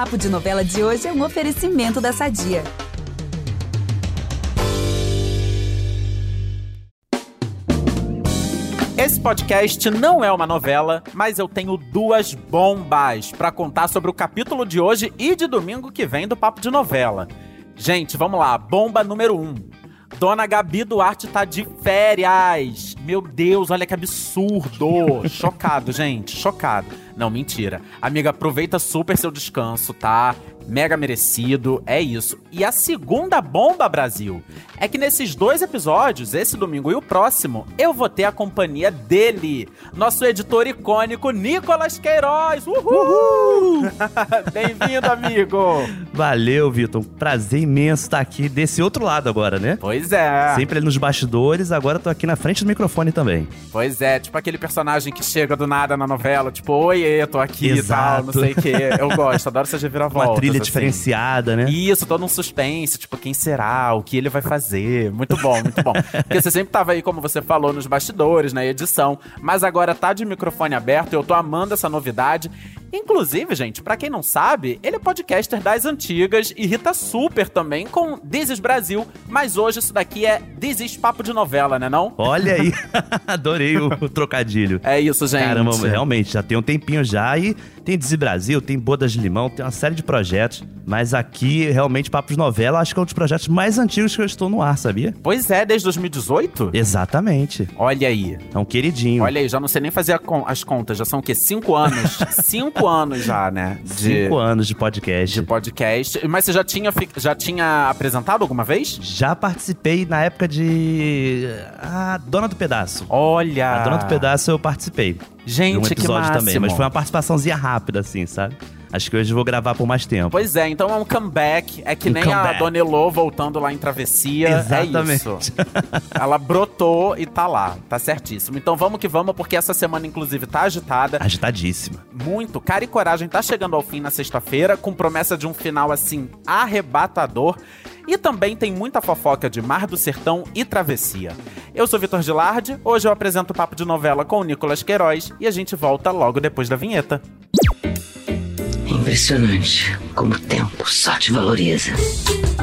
Papo de Novela de hoje é um oferecimento da Sadia. Esse podcast não é uma novela, mas eu tenho duas bombas para contar sobre o capítulo de hoje e de domingo que vem do Papo de Novela. Gente, vamos lá. Bomba número um. Dona Gabi Duarte tá de férias. Meu Deus, olha que absurdo. chocado, gente, chocado. Não, mentira. Amiga, aproveita super seu descanso, tá? Mega merecido, é isso. E a segunda bomba, Brasil, é que nesses dois episódios, esse domingo e o próximo, eu vou ter a companhia dele, nosso editor icônico Nicolas Queiroz. Uhul! Uhul! Bem-vindo, amigo! Valeu, Vitor. Prazer imenso estar aqui desse outro lado agora, né? Pois é. Sempre ali nos bastidores, agora tô aqui na frente do microfone também. Pois é, tipo aquele personagem que chega do nada na novela, tipo, oi, tô aqui Exato. e tal, não sei o quê. Eu gosto, adoro essa reviravolta. Uma trilha assim. diferenciada, né? Isso, todo um suspense, tipo, quem será, o que ele vai fazer. Muito bom, muito bom. Porque você sempre tava aí, como você falou, nos bastidores, na edição, mas agora tá de microfone aberto, eu tô amando essa novidade. Inclusive, gente, para quem não sabe, ele é podcaster das antigas, irrita super também com This Brasil, mas hoje isso daqui é This Papo de Novela, né não? Olha aí, adorei o, o, trocadilho. É isso, gente. Caramba, realmente, já tem um tempinho já e tem This Brasil, tem Bodas de Limão, tem uma série de projetos, mas aqui, realmente, Papo de Novela, acho que é um dos projetos mais antigos que eu estou no ar, sabia? Pois é, desde 2018? Exatamente. Olha aí. É um queridinho. Olha aí, já não sei nem fazer as contas, já são o quê? Cinco anos? Cinco cinco anos já, né? De, cinco anos de podcast. De podcast. Mas você já tinha, já tinha apresentado alguma vez? Já participei na época de. A Dona do Pedaço. Olha! A Dona do Pedaço eu participei. Gente, um episódio que máximo. também, mas foi uma participaçãozinha rápida, assim, sabe? Acho que hoje vou gravar por mais tempo. Pois é, então é um comeback. É que um nem comeback. a Dona Elô voltando lá em Travessia. É Exatamente. É isso. Ela brotou e tá lá. Tá certíssimo. Então vamos que vamos, porque essa semana, inclusive, tá agitada. Agitadíssima. Muito. Cara e Coragem tá chegando ao fim na sexta-feira, com promessa de um final, assim, arrebatador. E também tem muita fofoca de Mar do Sertão e Travessia. Eu sou Vitor Gilardi, hoje eu apresento o Papo de Novela com o Nicolas Queiroz e a gente volta logo depois da vinheta. Impressionante como o tempo só te valoriza.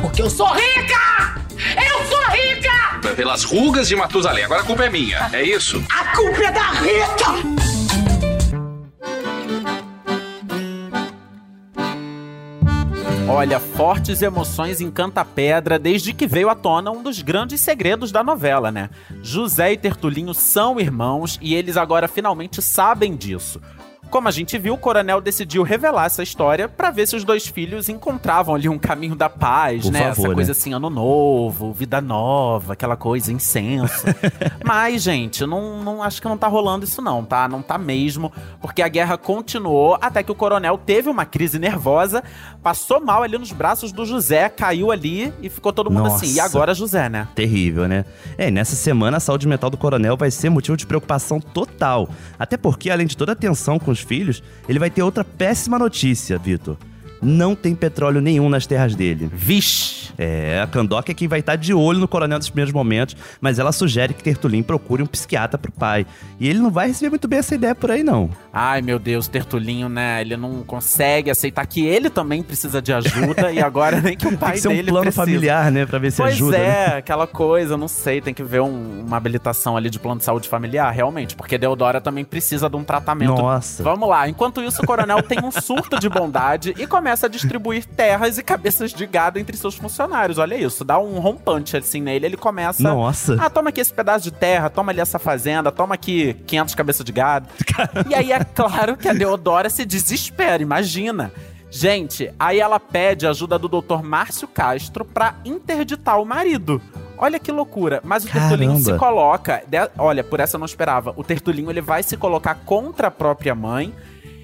Porque eu sou rica! Eu sou rica! Pelas rugas de Matusalém, agora a culpa é minha, é isso? A culpa é da Rita! Olha, fortes emoções em Canta Pedra desde que veio à tona um dos grandes segredos da novela, né? José e Tertulinho são irmãos e eles agora finalmente sabem disso. Como a gente viu, o coronel decidiu revelar essa história para ver se os dois filhos encontravam ali um caminho da paz, Por né? Favor, essa coisa né? assim, ano novo, vida nova, aquela coisa, incenso. Mas, gente, não, não acho que não tá rolando isso não, tá? Não tá mesmo, porque a guerra continuou até que o coronel teve uma crise nervosa, passou mal ali nos braços do José, caiu ali e ficou todo mundo Nossa. assim. E agora José, né? Terrível, né? É, nessa semana a saúde mental do coronel vai ser motivo de preocupação total. Até porque, além de toda a tensão com os filhos, ele vai ter outra péssima notícia, Vitor não tem petróleo nenhum nas terras dele. Vixe! É, a Kandoka é quem vai estar de olho no coronel nos primeiros momentos, mas ela sugere que Tertulin procure um psiquiatra pro pai. E ele não vai receber muito bem essa ideia por aí, não. Ai, meu Deus, Tertulinho, né? Ele não consegue aceitar que ele também precisa de ajuda e agora nem que o pai tem que ser um plano precisa. familiar, né? Pra ver se pois ajuda. Pois é, né? aquela coisa, não sei, tem que ver um, uma habilitação ali de plano de saúde familiar, realmente, porque Deodora também precisa de um tratamento. Nossa. Vamos lá, enquanto isso, o coronel tem um surto de bondade e começa a distribuir terras e cabeças de gado entre seus funcionários. Olha isso, dá um rompante assim nele. Ele começa. Nossa. Ah, toma aqui esse pedaço de terra, toma ali essa fazenda, toma aqui 500 cabeças de gado. E aí é claro que a Deodora se desespera, imagina. Gente, aí ela pede ajuda do Dr. Márcio Castro para interditar o marido. Olha que loucura. Mas o Caramba. Tertulinho se coloca. De, olha, por essa eu não esperava. O Tertulinho ele vai se colocar contra a própria mãe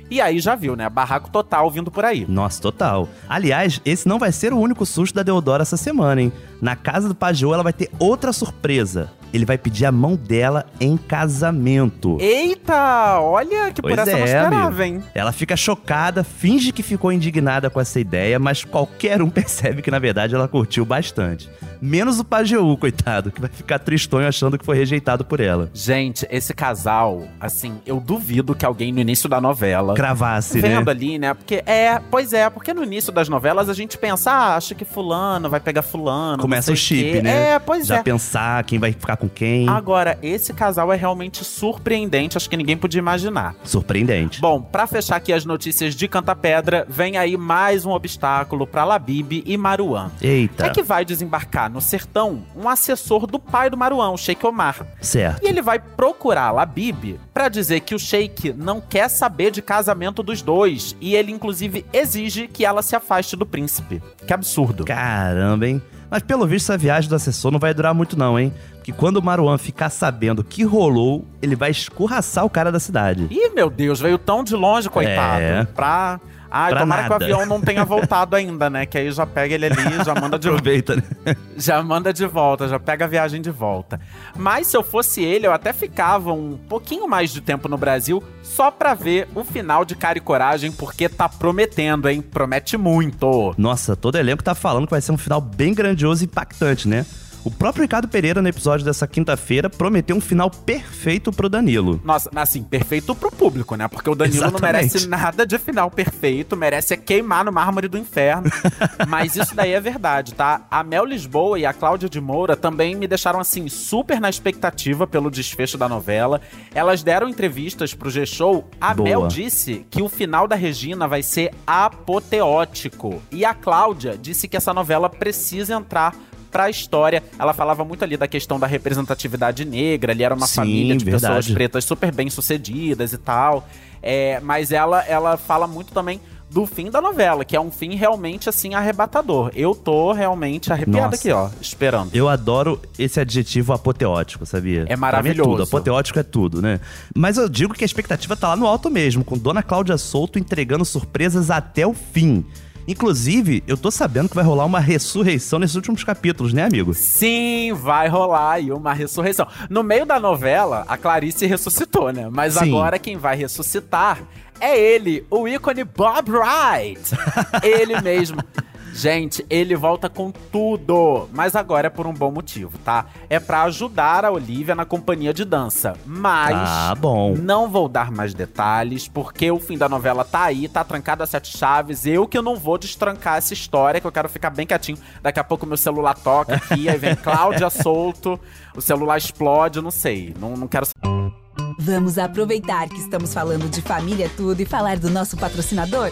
e aí já viu, né? Barraco total vindo por aí. Nossa, total. Aliás, esse não vai ser o único susto da Deodora essa semana, hein? Na casa do Pajô ela vai ter outra surpresa. Ele vai pedir a mão dela em casamento. Eita, olha que por Pois essa eu não é, esperava, amigo. hein? Ela fica chocada, finge que ficou indignada com essa ideia, mas qualquer um percebe que na verdade ela curtiu bastante. Menos o Pajeú, coitado, que vai ficar tristonho achando que foi rejeitado por ela. Gente, esse casal, assim, eu duvido que alguém no início da novela. Cravasse, Vendo né? ali, né? Porque é, pois é, porque no início das novelas a gente pensa, ah, acho que fulano vai pegar fulano. Começa não o chip, quê. né? É, pois Já é. pensar quem vai ficar com quem. Agora, esse casal é realmente surpreendente, acho que ninguém podia imaginar. Surpreendente. Bom, pra fechar aqui as notícias de Canta Pedra, vem aí mais um obstáculo pra Labib e Maruan. Eita. É que vai desembarcar no sertão um assessor do pai do Maruan, o Sheik Omar. Certo. E ele vai procurar Labib pra dizer que o Sheik não quer saber de casamento dos dois. E ele, inclusive, exige que ela se afaste do príncipe. Que absurdo. Caramba, hein? Mas pelo visto essa viagem do assessor não vai durar muito não, hein? Porque quando o Maruan ficar sabendo o que rolou, ele vai escorraçar o cara da cidade. Ih, meu Deus, veio tão de longe, coitado. É. Pra. Ai, Pra tomara que nada. o avião não tenha voltado ainda, né? Que aí já pega ele ali, já manda de Aproveita, né? já manda de volta, já pega a viagem de volta. Mas se eu fosse ele, eu até ficava um pouquinho mais de tempo no Brasil só pra ver o final de Cara e Coragem, porque tá prometendo, hein? Promete muito. Nossa, todo elenco tá falando que vai ser um final bem grandioso e impactante, né? O próprio Ricardo Pereira, no episódio dessa quinta-feira, prometeu um final perfeito pro Danilo. Nossa, assim, perfeito pro público, né? Porque o Danilo não Exatamente. merece nada de final perfeito, merece é queimar no mármore do inferno. Mas isso daí é verdade, tá? A Mel Lisboa e a Cláudia de Moura também me deixaram, assim, super na expectativa pelo desfecho da novela. Elas deram entrevistas pro G-Show. A Boa. Mel disse que o final da Regina vai ser apoteótico. E a Cláudia disse que essa novela precisa entrar pra história. Ela falava muito ali da questão da representatividade negra, ali era uma Sim, família de pessoas verdade. pretas super bem sucedidas e tal. É, mas ela, ela fala muito também do fim da novela, que é um fim realmente assim arrebatador. Eu tô realmente arrepiado Nossa. aqui, ó, esperando. Eu adoro esse adjetivo apoteótico, sabia? É maravilhoso. É tudo, apoteótico é tudo, né? Mas eu digo que a expectativa tá lá no alto mesmo, com Dona Cláudia Souto entregando surpresas até o fim. Inclusive, eu tô sabendo que vai rolar uma ressurreição nesses últimos capítulos, né, amigo? Sim, vai rolar aí uma ressurreição. No meio da novela, a Clarice ressuscitou, né? Mas Sim. agora quem vai ressuscitar é ele, o ícone Bob Wright. ele mesmo. Gente, ele volta com tudo, mas agora é por um bom motivo, tá? É pra ajudar a Olivia na companhia de dança. Mas Ah, bom. não vou dar mais detalhes, porque o fim da novela tá aí, tá trancado a sete chaves. Eu que não vou destrancar essa história, que eu quero ficar bem quietinho. Daqui a pouco meu celular toca aqui, aí vem Cláudia solto, o celular explode, não sei. Não, não quero Vamos aproveitar que estamos falando de família tudo e falar do nosso patrocinador?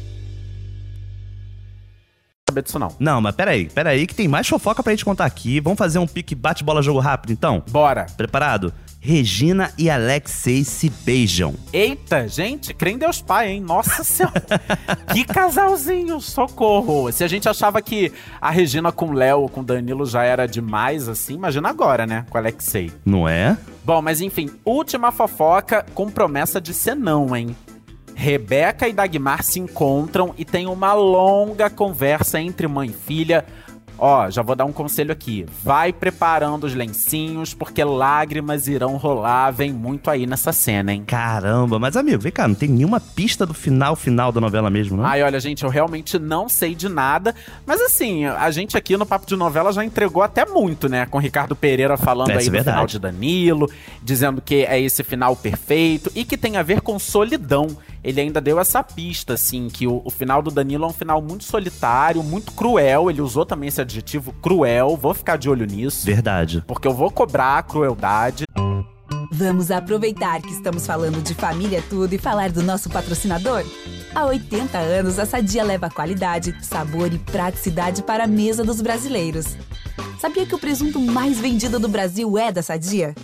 Saber disso, não. Não, mas peraí, peraí, que tem mais fofoca pra gente contar aqui. Vamos fazer um pique bate-bola-jogo rápido, então? Bora. Preparado? Regina e Alexei se beijam. Eita, gente, crê em Deus Pai, hein? Nossa Senhora. que casalzinho, socorro. Se a gente achava que a Regina com o Léo, com o Danilo já era demais, assim, imagina agora, né? Com o Alexei. Não é? Bom, mas enfim, última fofoca com promessa de ser não, hein? Rebeca e Dagmar se encontram e tem uma longa conversa entre mãe e filha. Ó, já vou dar um conselho aqui. Vai preparando os lencinhos, porque lágrimas irão rolar. Vem muito aí nessa cena, hein? Caramba, mas amigo, vem cá, não tem nenhuma pista do final final da novela mesmo, não? Ai, olha, gente, eu realmente não sei de nada. Mas assim, a gente aqui no Papo de Novela já entregou até muito, né? Com o Ricardo Pereira falando É, aí do é final verdade. de Danilo, dizendo que é esse final perfeito e que tem a ver com solidão. Ele ainda deu essa pista, assim, que o, o final do Danilo é um final muito solitário, muito cruel. Ele usou também esse adjetivo cruel. Vou ficar de olho nisso. Verdade. Porque eu vou cobrar a crueldade. Vamos aproveitar que estamos falando de família tudo e falar do nosso patrocinador? Há 80 anos, a Sadia leva qualidade, sabor e praticidade para a mesa dos brasileiros. Sabia que o presunto mais vendido do Brasil é da Sadia?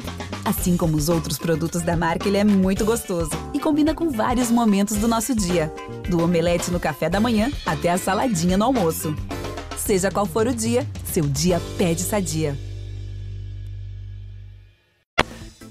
Assim como os outros produtos da marca, ele é muito gostoso combina com vários momentos do nosso dia. Do omelete no café da manhã até a saladinha no almoço. Seja qual for o dia, seu dia pede sadia.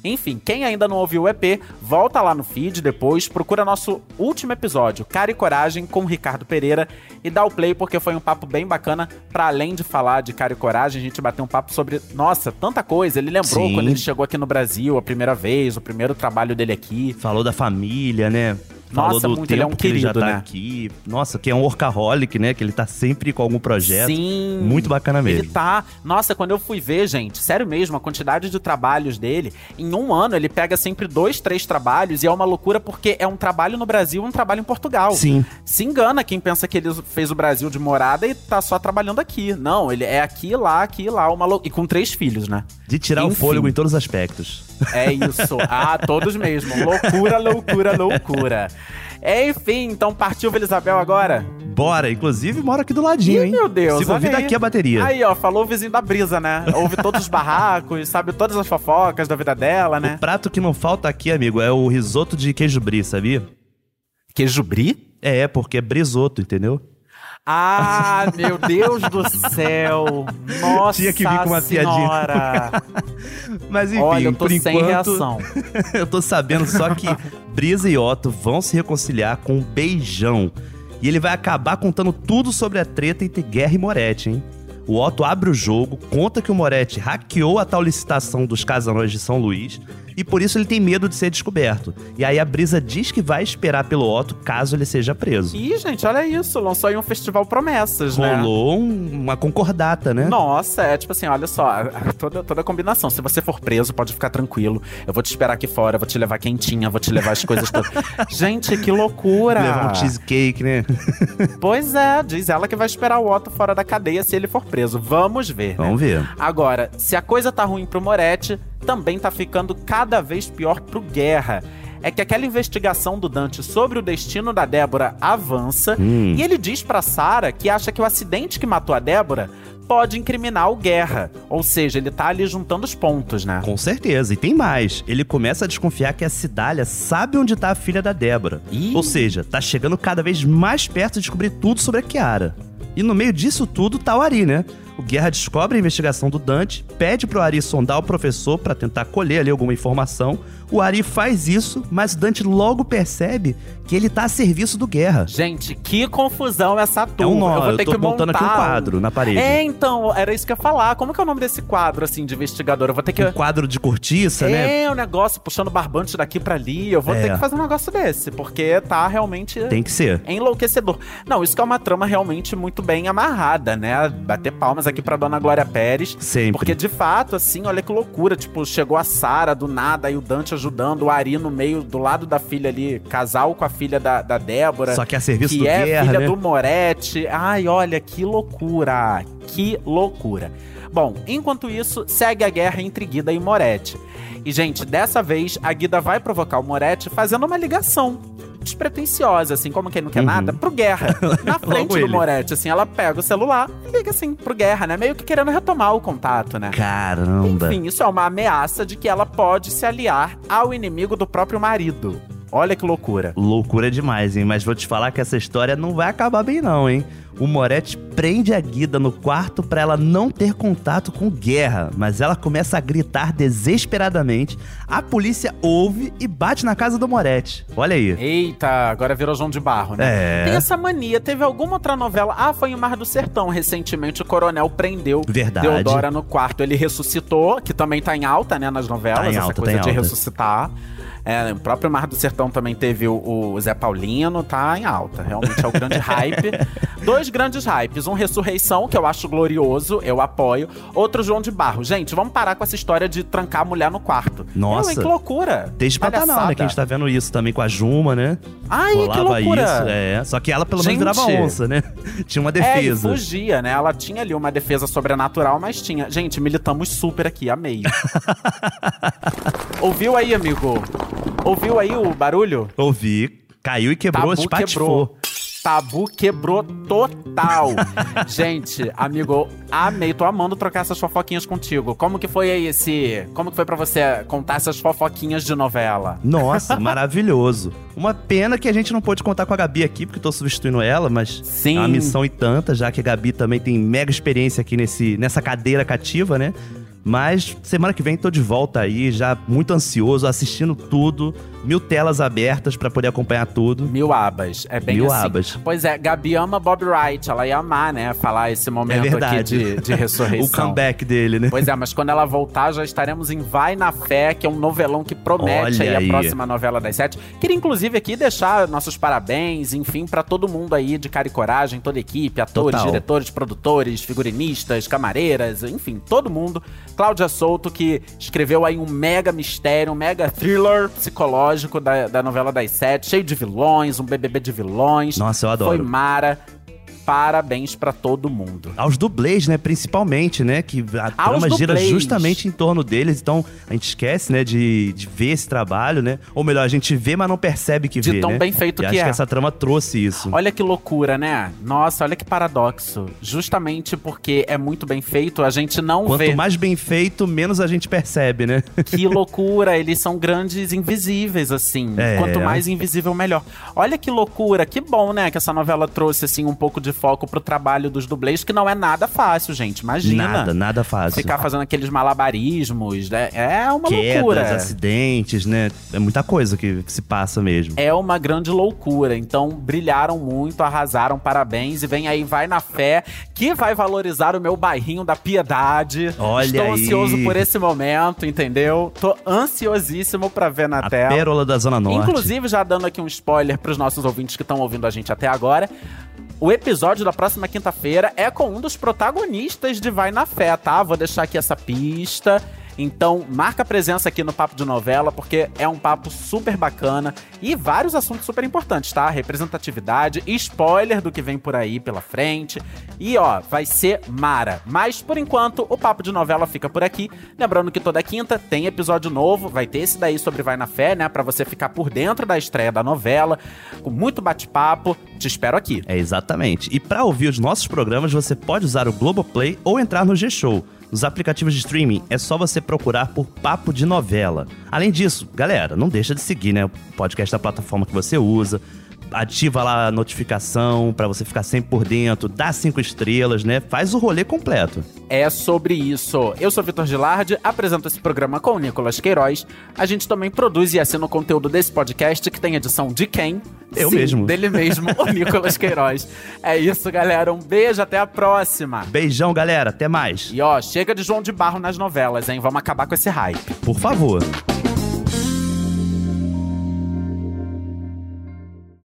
Enfim, quem ainda não ouviu o EP, volta lá no feed depois, procura nosso último episódio, Cara e Coragem, com Ricardo Pereira, e dá o play porque foi um papo bem bacana. Para além de falar de Cara e Coragem, a gente bateu um papo sobre, nossa, tanta coisa. Ele lembrou Sim. quando ele chegou aqui no Brasil a primeira vez, o primeiro trabalho dele aqui. Falou da família, né? Falou Nossa, do muito, tempo ele é um que ele já querido, tá né? aqui. Nossa, que é um workaholic, né? Que ele tá sempre com algum projeto. Sim. Muito bacana mesmo. Ele tá. Nossa, quando eu fui ver, gente, sério mesmo, a quantidade de trabalhos dele, em um ano ele pega sempre dois, três trabalhos e é uma loucura porque é um trabalho no Brasil e um trabalho em Portugal. Sim. Se engana quem pensa que ele fez o Brasil de morada e tá só trabalhando aqui. Não, ele é aqui, lá, aqui, lá, uma lou... E com três filhos, né? De tirar o Enfim. fôlego em todos os aspectos. É isso. Ah, todos mesmo. Loucura, loucura, loucura. Enfim, então partiu Vila Isabel agora? Bora, inclusive mora aqui do ladinho, Ih, hein? meu Deus. Se convida olha aí. aqui a bateria. Aí, ó, falou o vizinho da brisa, né? Ouve todos os barracos, sabe todas as fofocas da vida dela, O né? prato que não falta aqui, amigo, é o risoto de queijo brie, sabia? Queijo brie? É, porque é brisoto, entendeu? Ah, meu Deus do céu! Nossa Tinha que vir com uma piadinha. senhora! Mas enfim, Olha, eu tô por sem enquanto, reação. eu tô sabendo só que Brisa e Otto vão se reconciliar com um beijão. E ele vai acabar contando tudo sobre a treta entre Guerra e Moretti, hein? O Otto abre o jogo, conta que o Moretti hackeou a tal licitação dos casanões de São Luís e por isso ele tem medo de ser descoberto. E aí a Brisa diz que vai esperar pelo Otto caso ele seja preso. Ih, gente, olha isso. Lançou aí um festival promessas, né? Rolou um- uma concordata, né? Nossa, é tipo assim, olha só, toda, toda a combinação. Se você for preso, pode ficar tranquilo. Eu vou te esperar aqui fora, vou te levar quentinha, vou te levar as coisas todas. Gente, que loucura! Levar um cheesecake, né? Pois é, diz ela que vai esperar o Otto fora da cadeia se ele for preso. Vamos ver, né? Vamos ver. Agora, se a coisa tá ruim pro Moretti, também tá ficando cada vez pior pro Guerra. É que aquela investigação do Dante sobre o destino da Débora avança Hum. e ele diz pra Sara que acha que o acidente que matou a Débora pode incriminar o Guerra. Ou seja, ele tá ali juntando os pontos, né? Com certeza. E tem mais. Ele começa a desconfiar que a Cidália sabe onde tá a filha da Débora. Ih. Ou seja, tá chegando cada vez mais perto de descobrir tudo sobre a Kiara. E no meio disso tudo tá o Ari, né? O Guerra descobre a investigação do Dante, pede pro Ari sondar o professor pra tentar colher ali alguma informação. O Ari faz isso, mas o Dante logo percebe que ele tá a serviço do Guerra. Gente, que confusão essa É turma. um nó, eu vou eu ter tô que montando aqui um montar quadro na parede. É, então, era isso que eu ia falar. Como que é o nome desse quadro, assim, de investigador? Eu vou ter que... Um quadro de cortiça, né? É, o negócio puxando barbante daqui pra ali. Eu vou É. ter que fazer um negócio desse, porque tá realmente Tem que ser. enlouquecedor. Não, isso que é uma trama realmente muito bem amarrada, né? Bater palmas aqui pra dona Glória Pérez. Sempre. Porque de fato, assim, olha que loucura. Tipo, chegou a Sara do nada, aí o Dante ajudando, o Ari no meio, do lado da filha ali, casal com a filha da, da Débora. Só que a serviço que do é Guerra, filha né? do Moretti. Ai, olha, que loucura. Que loucura. Bom, enquanto isso, segue a guerra entre Guida e Moretti. E, gente, dessa vez, a Guida vai provocar o Moretti fazendo uma ligação despretensiosa, assim, como quem não quer Uhum. nada, pro Guerra. Na frente do ele. Moretti, assim, ela pega o celular e liga, assim, pro Guerra, né? Meio que querendo retomar o contato, né? Caramba. Enfim, isso é uma ameaça de que ela pode se aliar ao inimigo do próprio marido. Olha que loucura. Loucura demais, hein? Mas vou te falar que essa história não vai acabar bem, não, hein? O Moretti prende a Guida no quarto pra ela não ter contato com Guerra, mas ela começa a gritar desesperadamente. A polícia ouve e bate na casa do Moretti. Olha aí. Eita, agora virou João de Barro, né? É. Tem essa mania. Teve alguma outra novela? Ah, foi em Mar do Sertão. Recentemente o coronel prendeu Verdade. Deodora no quarto. Ele ressuscitou, que também tá em alta, né, nas novelas. Tá em essa alta, coisa tá de alta. ressuscitar. É, o próprio Mar do Sertão também teve o, o Zé Paulino, tá em alta. Realmente é o grande hype. Dois grandes hypes. Um Ressurreição, que eu acho glorioso, eu apoio. Outro João de Barro. Gente, vamos parar com essa história de trancar a mulher no quarto. Nossa. Meu, que loucura. Desde Pantanal, né? Que a gente tá vendo isso também com a Juma, né? Ai, que Rolava loucura. isso. É. Só que ela pelo menos Gente. virava onça, né? Tinha uma É, e defesa. fugia, né? Ela tinha ali uma defesa sobrenatural, mas tinha. Gente, militamos super aqui, amei. Ouviu aí, amigo? Ouviu aí o barulho? Ouvi, caiu e quebrou, Tabu espatifou. quebrou. Tabu quebrou total. Gente, amigo, amei. Tô amando trocar essas fofoquinhas contigo. Como que foi aí esse. Como que foi pra você contar essas fofoquinhas de novela? Nossa, maravilhoso. Uma pena que a gente não pôde contar com a Gabi aqui, porque tô substituindo ela, mas Sim. é uma missão e tanta, já que a Gabi também tem mega experiência aqui nesse, nessa cadeira cativa, né? Mas semana que vem tô de volta aí, já muito ansioso, assistindo tudo, mil telas abertas pra poder acompanhar tudo. Mil abas. É bem Mil assim. abas. Pois é, Gabi ama Bob Wright. Ela ia amar, né? Falar esse momento aqui verdade. de, de ressurreição. o comeback dele, né? Pois é, mas quando ela voltar, já estaremos em Vai na Fé, que é um novelão que promete aí, aí. a próxima novela das sete. Queria, inclusive, aqui deixar nossos parabéns, enfim, pra todo mundo aí de cara e coragem, toda a equipe, atores, Total. diretores, produtores, figurinistas, camareiras, enfim, todo mundo. Cláudia Souto, que escreveu aí um mega mistério, um mega thriller psicológico da, da novela das sete, cheio de vilões, um BBB de vilões. Nossa, eu adoro. Foi Mara. Parabéns pra todo mundo. Aos dublês, né? Principalmente, né? Que a Aos trama gira dublês. justamente em torno deles. Então, a gente esquece, né? De, de ver esse trabalho, né? Ou melhor, a gente vê, mas não percebe que De vê, tão né? bem feito e que acho é. que essa trama trouxe isso. Olha que loucura, né? Nossa, olha que paradoxo. Justamente porque é muito bem feito, a gente não Quanto vê. mais bem feito, menos a gente percebe, né? Que loucura, eles são grandes invisíveis, assim. É. Quanto mais invisível, melhor. Olha que loucura, que bom, né? Que essa novela trouxe, assim, um pouco de foco pro trabalho dos dublês, que não é nada fácil, gente. Imagina. Nada, nada fácil. Ficar fazendo aqueles malabarismos, né? É uma Quedas, loucura. acidentes, né? É muita coisa que, que se passa mesmo. É uma grande loucura. Então, brilharam muito, arrasaram, parabéns. E vem aí, vai na fé, que vai valorizar o meu bairrinho da piedade. Olha Estou aí. ansioso por esse momento, entendeu? Tô ansiosíssimo pra ver na A tela. pérola da Zona Norte. Inclusive, já dando aqui um spoiler pros nossos ouvintes que estão ouvindo a gente até agora. O episódio da próxima quinta-feira é com um dos protagonistas de Vai na Fé, tá? Vou deixar aqui essa pista. Então, marca a presença aqui no Papo de Novela, porque é um papo super bacana e vários assuntos super importantes, tá? Representatividade, spoiler do que vem por aí pela frente. E ó, vai ser mara. Mas por enquanto, o Papo de Novela fica por aqui. Lembrando que toda quinta tem episódio novo, vai ter esse daí sobre Vai na Fé, né? Pra você ficar por dentro da estreia da novela, com muito bate-papo. Te espero aqui. É, exatamente. E para ouvir os nossos programas, você pode usar o Globoplay ou entrar no G-Show. Nos aplicativos de streaming é só você procurar por Papo de Novela. Além disso, galera, não deixa de seguir, né? O podcast da plataforma que você usa. Ativa lá a notificação para você ficar sempre por dentro, dá cinco estrelas, né? Faz o rolê completo. É sobre isso. Eu sou Vitor Gilardi, apresento esse programa com o Nicolas Queiroz. A gente também produz e assina o conteúdo desse podcast, que tem edição de quem? Eu Sim, mesmo. Dele mesmo, o Nicolas Queiroz. É isso, galera. Um beijo, até a próxima. Beijão, galera. Até mais. E ó, chega de João de Barro nas novelas, hein? Vamos acabar com esse hype. Por favor.